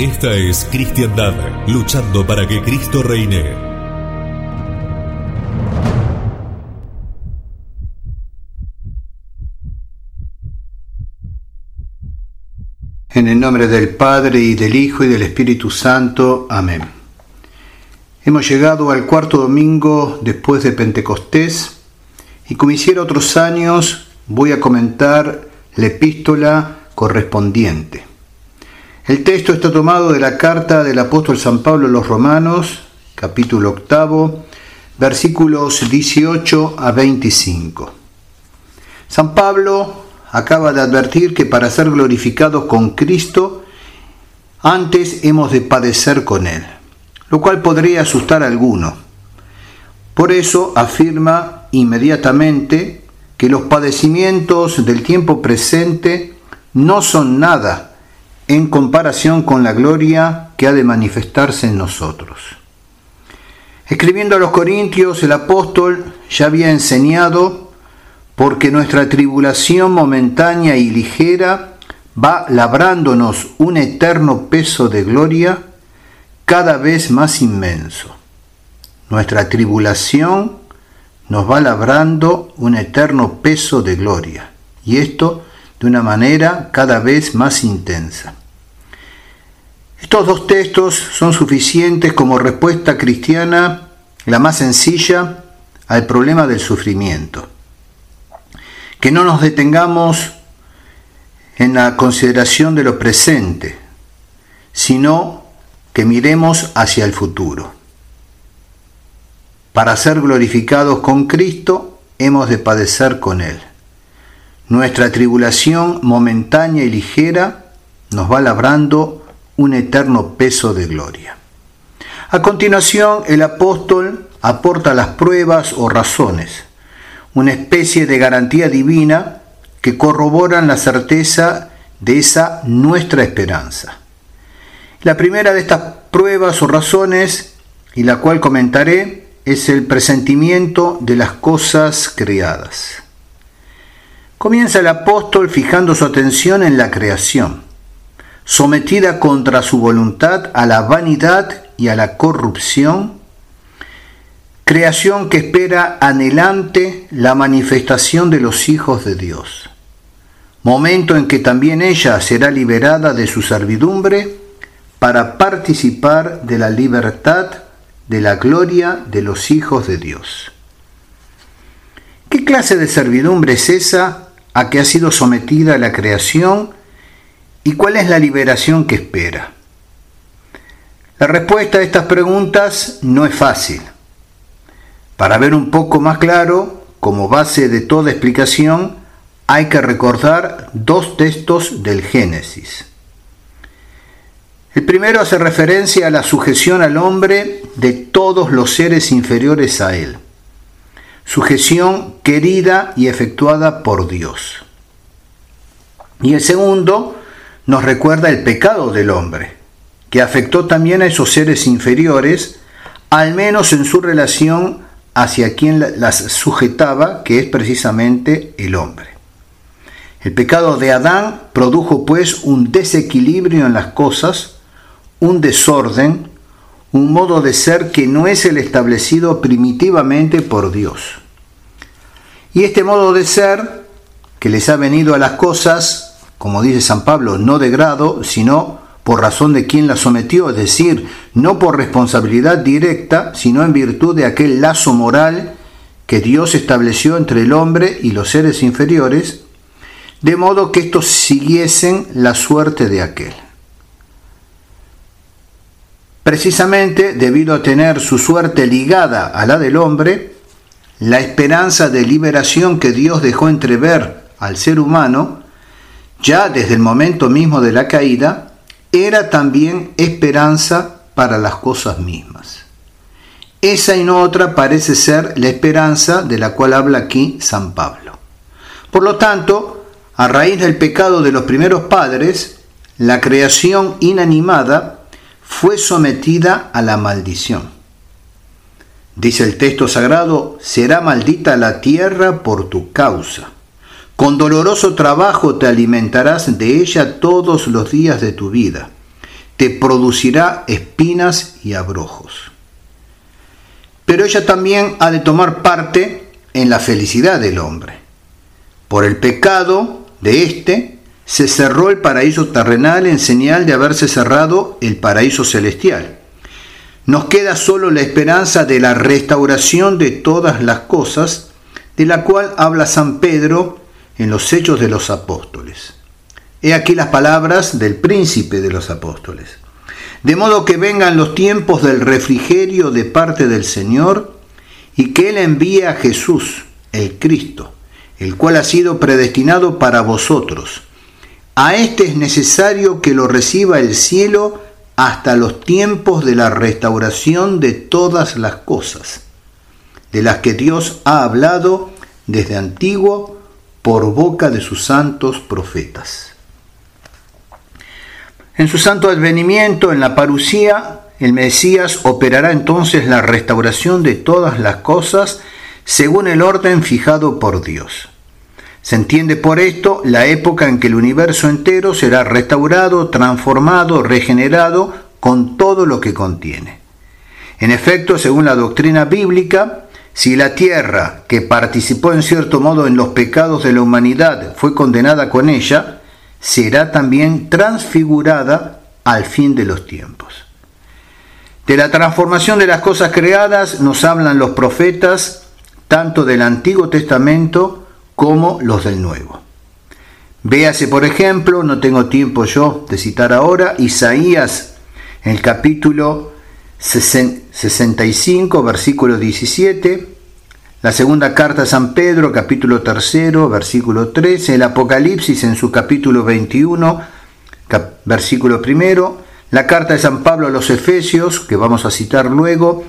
Esta es Cristiandad, luchando para que Cristo reine. En el nombre del Padre y del Hijo y del Espíritu Santo. Amén. Hemos llegado al cuarto domingo después de Pentecostés y como hiciera otros años voy a comentar la epístola correspondiente. El texto está tomado de la carta del apóstol San Pablo a los Romanos, capítulo octavo, versículos 18 a 25. San Pablo acaba de advertir que para ser glorificados con Cristo, antes hemos de padecer con Él, lo cual podría asustar a alguno. Por eso afirma inmediatamente que los padecimientos del tiempo presente no son nada en comparación con la gloria que ha de manifestarse en nosotros. Escribiendo a los Corintios, el apóstol ya había enseñado, porque nuestra tribulación momentánea y ligera va labrándonos un eterno peso de gloria cada vez más inmenso. Nuestra tribulación nos va labrando un eterno peso de gloria, y esto de una manera cada vez más intensa. Estos dos textos son suficientes como respuesta cristiana, la más sencilla, al problema del sufrimiento. Que no nos detengamos en la consideración de lo presente, sino que miremos hacia el futuro. Para ser glorificados con Cristo, hemos de padecer con Él. Nuestra tribulación momentánea y ligera nos va labrando un eterno peso de gloria. A continuación, el apóstol aporta las pruebas o razones, una especie de garantía divina que corroboran la certeza de esa nuestra esperanza. La primera de estas pruebas o razones, y la cual comentaré, es el presentimiento de las cosas creadas. Comienza el apóstol fijando su atención en la creación sometida contra su voluntad a la vanidad y a la corrupción, creación que espera anhelante la manifestación de los hijos de Dios, momento en que también ella será liberada de su servidumbre para participar de la libertad de la gloria de los hijos de Dios. ¿Qué clase de servidumbre es esa a que ha sido sometida la creación ¿Y cuál es la liberación que espera? La respuesta a estas preguntas no es fácil. Para ver un poco más claro, como base de toda explicación, hay que recordar dos textos del Génesis. El primero hace referencia a la sujeción al hombre de todos los seres inferiores a él. Sujeción querida y efectuada por Dios. Y el segundo nos recuerda el pecado del hombre, que afectó también a esos seres inferiores, al menos en su relación hacia quien las sujetaba, que es precisamente el hombre. El pecado de Adán produjo pues un desequilibrio en las cosas, un desorden, un modo de ser que no es el establecido primitivamente por Dios. Y este modo de ser que les ha venido a las cosas como dice San Pablo, no de grado, sino por razón de quien la sometió, es decir, no por responsabilidad directa, sino en virtud de aquel lazo moral que Dios estableció entre el hombre y los seres inferiores, de modo que estos siguiesen la suerte de aquel. Precisamente debido a tener su suerte ligada a la del hombre, la esperanza de liberación que Dios dejó entrever al ser humano, ya desde el momento mismo de la caída, era también esperanza para las cosas mismas. Esa y no otra parece ser la esperanza de la cual habla aquí San Pablo. Por lo tanto, a raíz del pecado de los primeros padres, la creación inanimada fue sometida a la maldición. Dice el texto sagrado, será maldita la tierra por tu causa. Con doloroso trabajo te alimentarás de ella todos los días de tu vida. Te producirá espinas y abrojos pero ella también ha de tomar parte en la felicidad del hombre. Por el pecado de éste se cerró el paraíso terrenal en señal de haberse cerrado el paraíso celestial. Nos queda solo la esperanza de la restauración de todas las cosas, de la cual habla San Pedro en los Hechos de los Apóstoles. He aquí las palabras del príncipe de los apóstoles de modo que vengan los tiempos del refrigerio de parte del Señor y que Él envíe a Jesús, el Cristo, el cual ha sido predestinado para vosotros. A este es necesario que lo reciba el cielo hasta los tiempos de la restauración de todas las cosas, de las que Dios ha hablado desde antiguo por boca de sus santos profetas. En su santo advenimiento, en la parucía, el Mesías operará entonces la restauración de todas las cosas según el orden fijado por Dios. Se entiende por esto la época en que el universo entero será restaurado, transformado, regenerado con todo lo que contiene. En efecto, según la doctrina bíblica, si la tierra, que participó en cierto modo en los pecados de la humanidad, fue condenada con ella, será también transfigurada al fin de los tiempos. De la transformación de las cosas creadas nos hablan los profetas tanto del Antiguo Testamento como los del Nuevo. Véase, por ejemplo, no tengo tiempo yo de citar ahora, Isaías, el capítulo 65, versículo 17, la segunda carta a San Pedro, capítulo tercero, versículo 13, el Apocalipsis en su capítulo 21, versículo primero, la carta de San Pablo a los Efesios, que vamos a citar luego,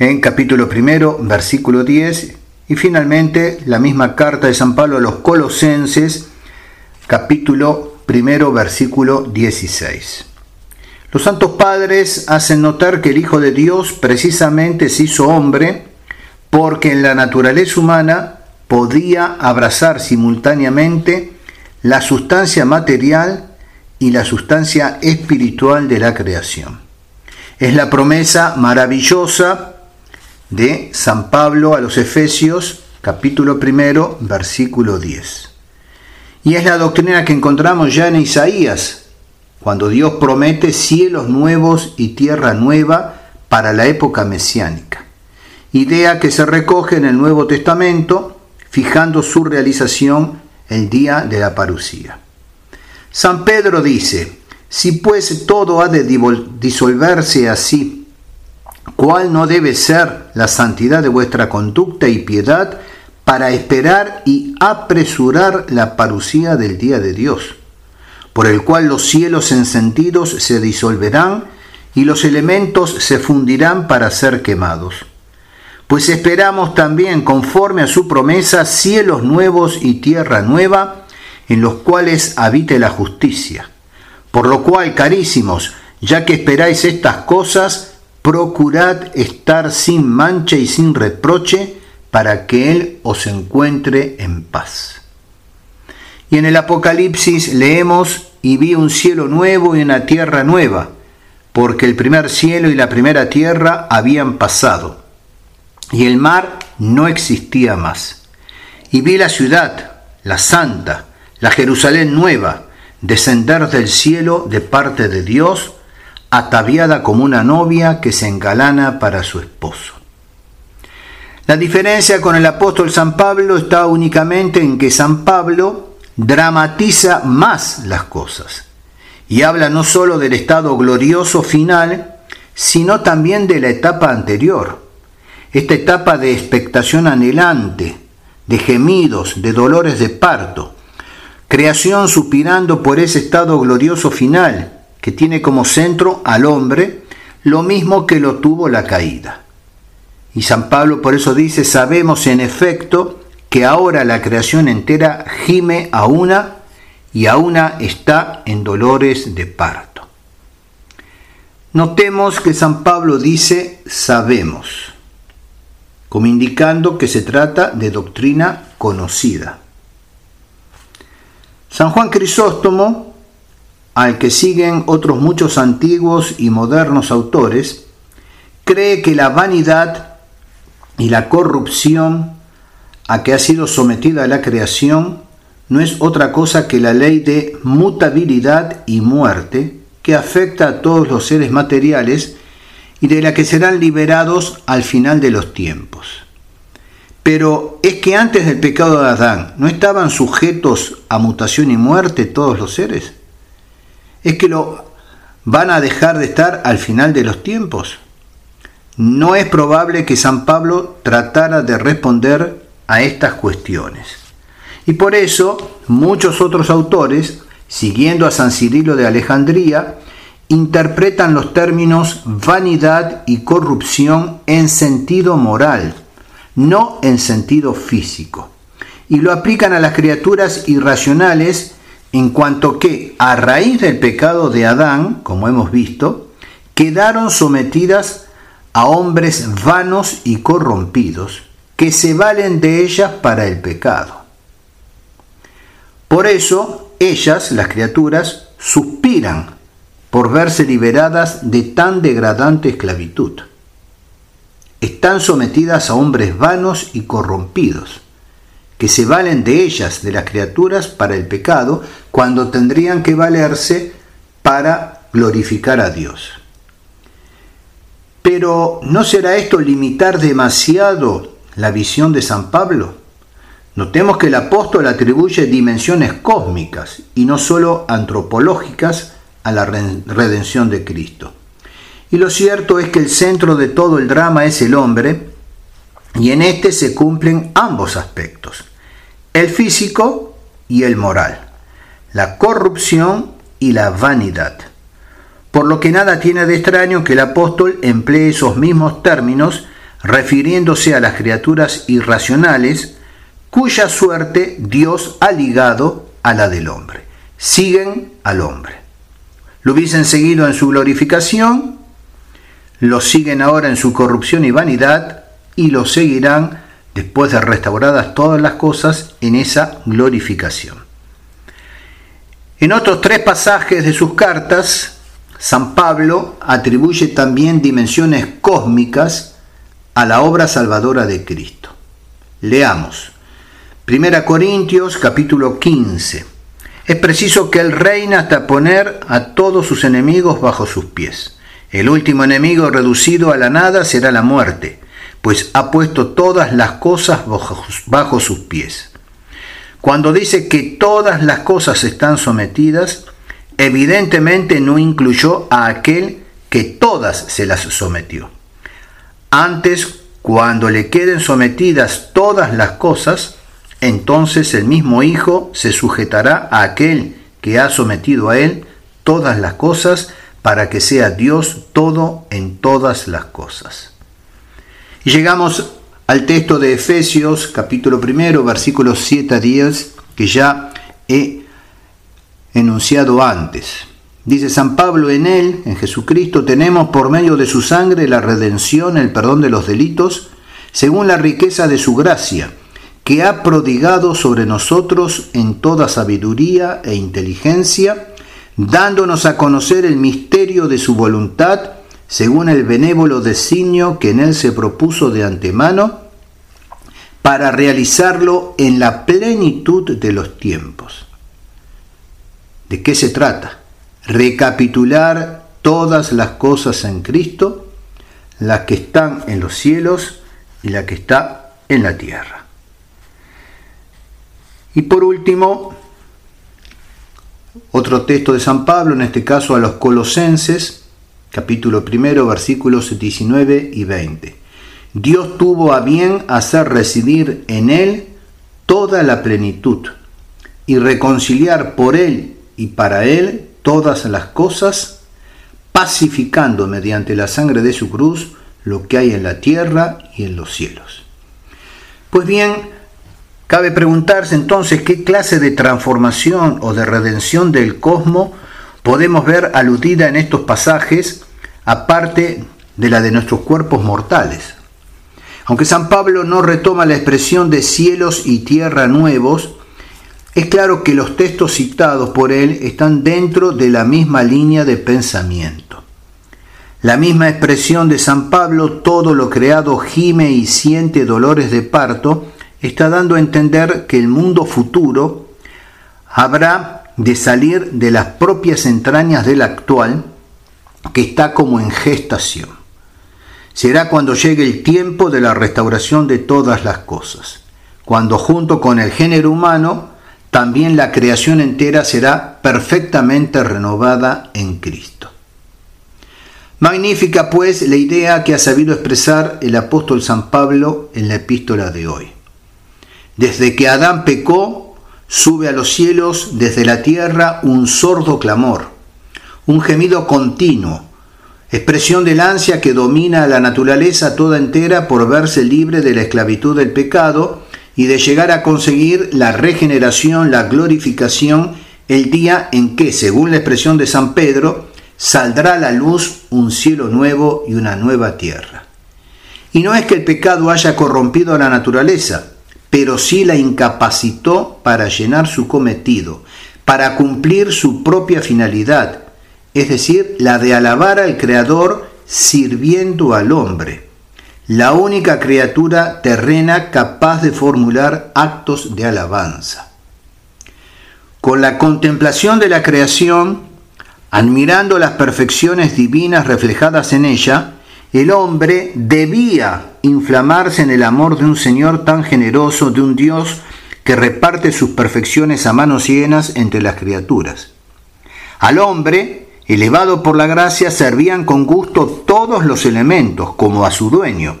en capítulo primero, versículo 10, y finalmente la misma carta de San Pablo a los Colosenses, capítulo primero, versículo 16. Los santos padres hacen notar que el Hijo de Dios precisamente se hizo hombre, porque en la naturaleza humana podía abrazar simultáneamente la sustancia material y la sustancia espiritual de la creación. Es la promesa maravillosa de San Pablo a los Efesios, capítulo primero, versículo 10. Y es la doctrina que encontramos ya en Isaías, cuando Dios promete cielos nuevos y tierra nueva para la época mesiánica idea que se recoge en el Nuevo Testamento, fijando su realización el día de la parucía. San Pedro dice, si pues todo ha de disolverse así, ¿cuál no debe ser la santidad de vuestra conducta y piedad para esperar y apresurar la parucía del día de Dios, por el cual los cielos encendidos se disolverán y los elementos se fundirán para ser quemados? pues esperamos también, conforme a su promesa, cielos nuevos y tierra nueva, en los cuales habite la justicia. Por lo cual, carísimos, ya que esperáis estas cosas, procurad estar sin mancha y sin reproche, para que Él os encuentre en paz. Y en el Apocalipsis leemos, y vi un cielo nuevo y una tierra nueva, porque el primer cielo y la primera tierra habían pasado y el mar no existía más. Y vi la ciudad, la santa, la Jerusalén nueva, descender del cielo de parte de Dios, ataviada como una novia que se engalana para su esposo. La diferencia con el apóstol San Pablo está únicamente en que San Pablo dramatiza más las cosas y habla no sólo del estado glorioso final, sino también de la etapa anterior, esta etapa de expectación anhelante, de gemidos, de dolores de parto, creación suspirando por ese estado glorioso final que tiene como centro al hombre, lo mismo que lo tuvo la caída. Y San Pablo por eso dice, sabemos en efecto que ahora la creación entera gime a una y a una está en dolores de parto. Notemos que San Pablo dice sabemos, como indicando que se trata de doctrina conocida. San Juan Crisóstomo, al que siguen otros muchos antiguos y modernos autores, cree que la vanidad y la corrupción a que ha sido sometida la creación no es otra cosa que la ley de mutabilidad y muerte que afecta a todos los seres materiales y de la que serán liberados al final de los tiempos. Pero es que antes del pecado de Adán, ¿no estaban sujetos a mutación y muerte todos los seres? ¿Es que lo van a dejar de estar al final de los tiempos? no es probable que San Pablo tratara de responder a estas cuestiones. Y por eso muchos otros autores, siguiendo a San Cirilo de Alejandría, interpretan los términos vanidad y corrupción en sentido moral, no en sentido físico, y lo aplican a las criaturas irracionales en cuanto que, a raíz del pecado de Adán, como hemos visto, quedaron sometidas a hombres vanos y corrompidos que se valen de ellas para el pecado. Por eso ellas, las criaturas, suspiran por verse liberadas de tan degradante esclavitud. Están sometidas a hombres vanos y corrompidos, que se valen de ellas, de las criaturas, para el pecado, cuando tendrían que valerse para glorificar a Dios. Pero ¿no será esto limitar demasiado la visión de San Pablo? Notemos que el apóstol atribuye dimensiones cósmicas y no sólo antropológicas a la redención de Cristo. Y lo cierto es que el centro de todo el drama es el hombre y en este se cumplen ambos aspectos, el físico y el moral, la corrupción y la vanidad por lo que nada tiene de extraño que el apóstol emplee esos mismos términos refiriéndose a las criaturas irracionales cuya suerte Dios ha ligado a la del hombre. Siguen al hombre. Lo hubiesen seguido en su glorificación, lo siguen ahora en su corrupción y vanidad y lo seguirán después de restauradas todas las cosas en esa glorificación. En otros tres pasajes de sus cartas, San Pablo atribuye también dimensiones cósmicas a la obra salvadora de Cristo. Leamos. 1 Corintios capítulo 15. Es preciso que Él reina hasta poner a todos sus enemigos bajo sus pies. El último enemigo reducido a la nada será la muerte, pues ha puesto todas las cosas bajo sus pies. Cuando dice que todas las cosas están sometidas, evidentemente no incluyó a aquel que todas se las sometió. Antes, cuando le queden sometidas todas las cosas, entonces el mismo Hijo se sujetará a aquel que ha sometido a él todas las cosas para que sea Dios todo en todas las cosas. Y llegamos al texto de Efesios capítulo primero versículos 7 a 10 que ya he enunciado antes. Dice San Pablo, en Él, en Jesucristo, tenemos por medio de su sangre la redención, el perdón de los delitos, según la riqueza de su gracia, que ha prodigado sobre nosotros en toda sabiduría e inteligencia, dándonos a conocer el misterio de su voluntad, según el benévolo designio que en Él se propuso de antemano, para realizarlo en la plenitud de los tiempos ¿De qué se trata? Recapitular todas las cosas en Cristo, las que están en los cielos y la que está en la tierra. Y por último, otro texto de San Pablo, en este caso a los Colosenses, capítulo primero, versículos 19 y 20. Dios tuvo a bien hacer residir en él toda la plenitud y reconciliar por él y para él todas las cosas, pacificando mediante la sangre de su cruz lo que hay en la tierra y en los cielos. Pues bien, cabe preguntarse entonces qué clase de transformación o de redención del cosmos podemos ver aludida en estos pasajes, aparte de la de nuestros cuerpos mortales. Aunque San Pablo no retoma la expresión de cielos y tierra nuevos, es claro que los textos citados por él están dentro de la misma línea de pensamiento. La misma expresión de San Pablo, todo lo creado gime y siente dolores de parto, está dando a entender que el mundo futuro habrá de salir de las propias entrañas del actual, que está como en gestación. Será cuando llegue el tiempo de la restauración de todas las cosas, cuando junto con el género humano, también la creación entera será perfectamente renovada en Cristo. Magnífica pues la idea que ha sabido expresar el apóstol San Pablo en la epístola de hoy. Desde que Adán pecó, sube a los cielos desde la tierra un sordo clamor, un gemido continuo, expresión del ansia que domina a la naturaleza toda entera por verse libre de la esclavitud del pecado y de llegar a conseguir la regeneración, la glorificación, el día en que, según la expresión de San Pedro, saldrá a la luz un cielo nuevo y una nueva tierra. Y no es que el pecado haya corrompido a la naturaleza, pero sí la incapacitó para llenar su cometido, para cumplir su propia finalidad, es decir, la de alabar al Creador sirviendo al hombre, la única criatura terrena capaz de formular actos de alabanza. Con la contemplación de la creación, Admirando las perfecciones divinas reflejadas en ella, el hombre debía inflamarse en el amor de un Señor tan generoso, de un Dios que reparte sus perfecciones a manos llenas entre las criaturas. Al hombre, elevado por la gracia, servían con gusto todos los elementos, como a su dueño.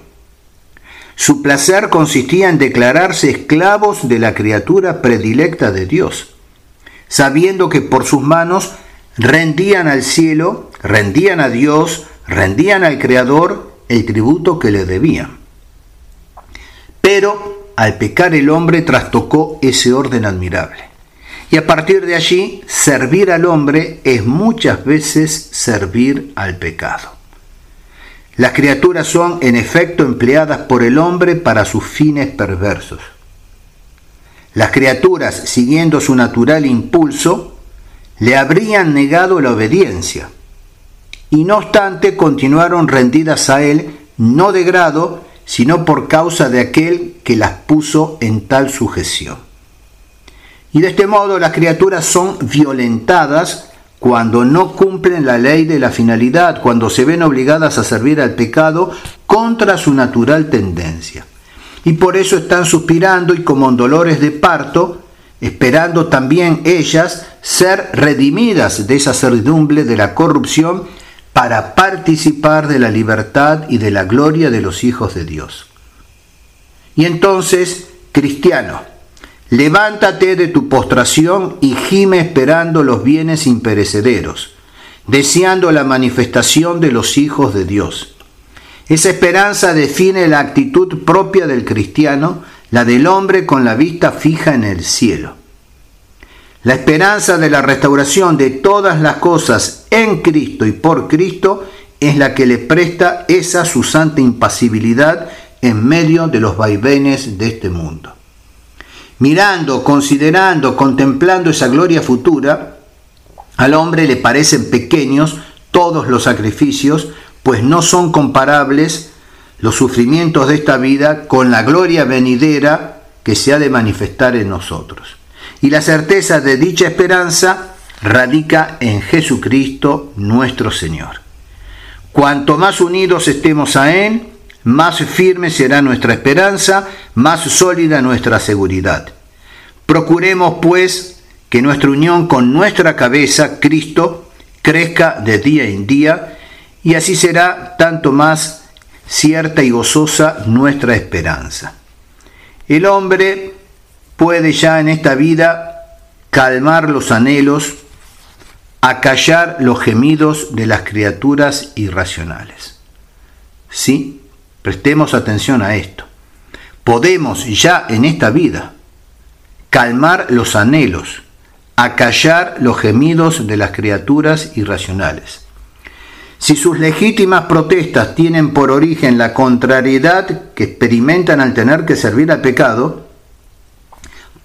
Su placer consistía en declararse esclavos de la criatura predilecta de Dios, sabiendo que por sus manos rendían al cielo, rendían a Dios, rendían al Creador el tributo que le debían. Pero al pecar el hombre trastocó ese orden admirable. Y a partir de allí, servir al hombre es muchas veces servir al pecado. Las criaturas son en efecto empleadas por el hombre para sus fines perversos. Las criaturas, siguiendo su natural impulso, le habrían negado la obediencia. Y no obstante continuaron rendidas a él, no de grado, sino por causa de aquel que las puso en tal sujeción. Y de este modo las criaturas son violentadas cuando no cumplen la ley de la finalidad, cuando se ven obligadas a servir al pecado contra su natural tendencia. Y por eso están suspirando y como en dolores de parto, esperando también ellas ser redimidas de esa servidumbre de la corrupción para participar de la libertad y de la gloria de los hijos de Dios. Y entonces, cristiano, levántate de tu postración y gime esperando los bienes imperecederos, deseando la manifestación de los hijos de Dios. Esa esperanza define la actitud propia del cristiano, la del hombre con la vista fija en el cielo. La esperanza de la restauración de todas las cosas en Cristo y por Cristo es la que le presta esa su santa impasibilidad en medio de los vaivenes de este mundo. Mirando, considerando, contemplando esa gloria futura, al hombre le parecen pequeños todos los sacrificios, pues no son comparables los sufrimientos de esta vida con la gloria venidera que se ha de manifestar en nosotros. Y la certeza de dicha esperanza radica en Jesucristo nuestro Señor. Cuanto más unidos estemos a Él, más firme será nuestra esperanza, más sólida nuestra seguridad. Procuremos, pues, que nuestra unión con nuestra cabeza, Cristo, crezca de día en día, y así será tanto más cierta y gozosa nuestra esperanza. El hombre puede ya en esta vida calmar los anhelos, acallar los gemidos de las criaturas irracionales. Sí, prestemos atención a esto. Podemos ya en esta vida calmar los anhelos, acallar los gemidos de las criaturas irracionales. Si sus legítimas protestas tienen por origen la contrariedad que experimentan al tener que servir al pecado,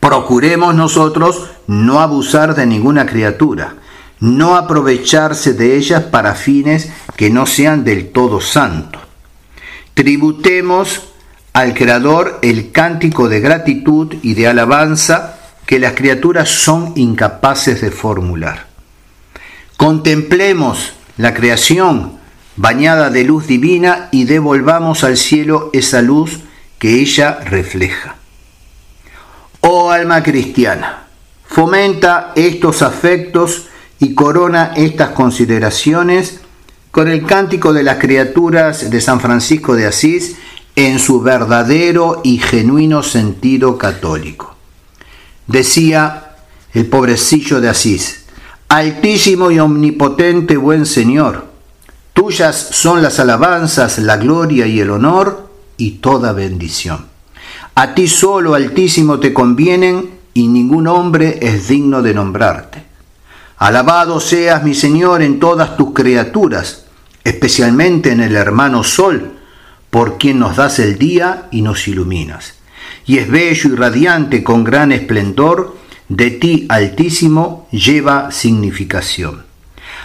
procuremos nosotros no abusar de ninguna criatura, no aprovecharse de ellas para fines que no sean del todo santos. Tributemos al Creador el cántico de gratitud y de alabanza que las criaturas son incapaces de formular. Contemplemos la creación bañada de luz divina y devolvamos al cielo esa luz que ella refleja. Oh alma cristiana, fomenta estos afectos y corona estas consideraciones con el cántico de las criaturas de San Francisco de Asís en su verdadero y genuino sentido católico. Decía el pobrecillo de Asís, Altísimo y omnipotente buen Señor, tuyas son las alabanzas, la gloria y el honor y toda bendición. A ti solo, Altísimo, te convienen y ningún hombre es digno de nombrarte. Alabado seas, mi Señor, en todas tus criaturas, especialmente en el hermano Sol, por quien nos das el día y nos iluminas. Y es bello y radiante con gran esplendor, de ti, Altísimo, lleva significación.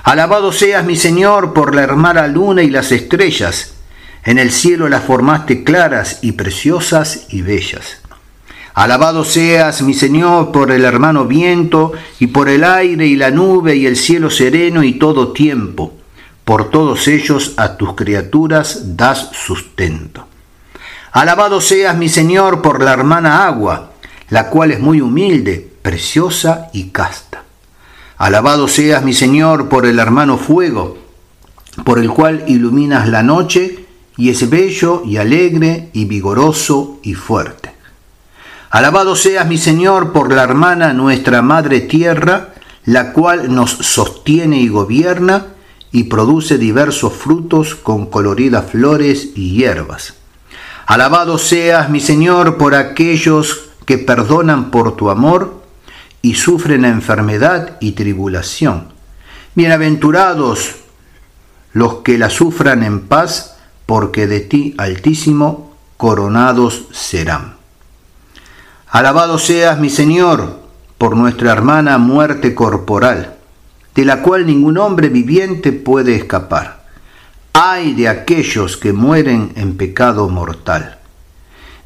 Alabado seas, mi Señor, por la hermana luna y las estrellas. En el cielo las formaste claras y preciosas y bellas. Alabado seas, mi Señor, por el hermano viento y por el aire y la nube y el cielo sereno y todo tiempo. Por todos ellos a tus criaturas das sustento. Alabado seas, mi Señor, por la hermana agua, la cual es muy humilde preciosa y casta. Alabado seas, mi Señor, por el hermano fuego, por el cual iluminas la noche y es bello y alegre y vigoroso y fuerte. Alabado seas, mi Señor, por la hermana nuestra Madre Tierra, la cual nos sostiene y gobierna y produce diversos frutos con coloridas flores y hierbas. Alabado seas, mi Señor, por aquellos que perdonan por tu amor y sufren enfermedad y tribulación. Bienaventurados los que la sufran en paz, porque de ti, Altísimo, coronados serán. Alabado seas, mi Señor, por nuestra hermana muerte corporal, de la cual ningún hombre viviente puede escapar. Ay de aquellos que mueren en pecado mortal.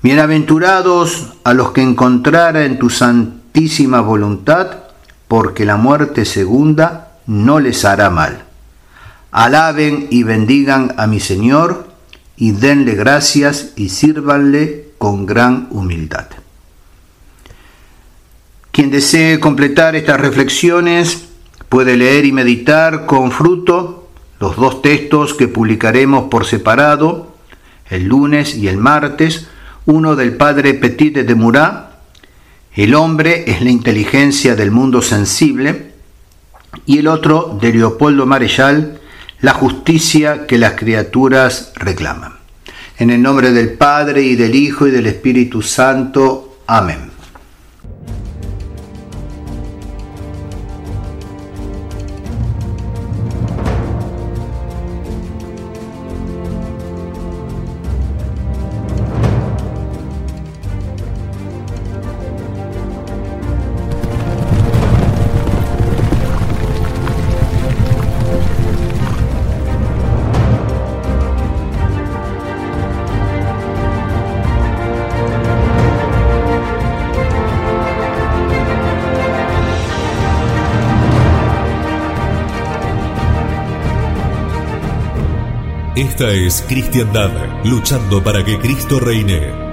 Bienaventurados a los que encontrara en tu santidad voluntad, porque la muerte segunda no les hará mal. Alaben y bendigan a mi Señor, y denle gracias y sírvanle con gran humildad. Quien desee completar estas reflexiones puede leer y meditar con fruto los dos textos que publicaremos por separado el lunes y el martes, uno del padre Petit de Murat el hombre es la inteligencia del mundo sensible y el otro de Leopoldo Marechal, la justicia que las criaturas reclaman. En el nombre del Padre y del Hijo y del Espíritu Santo. Amén. Esta es Cristiandad, luchando para que Cristo reine.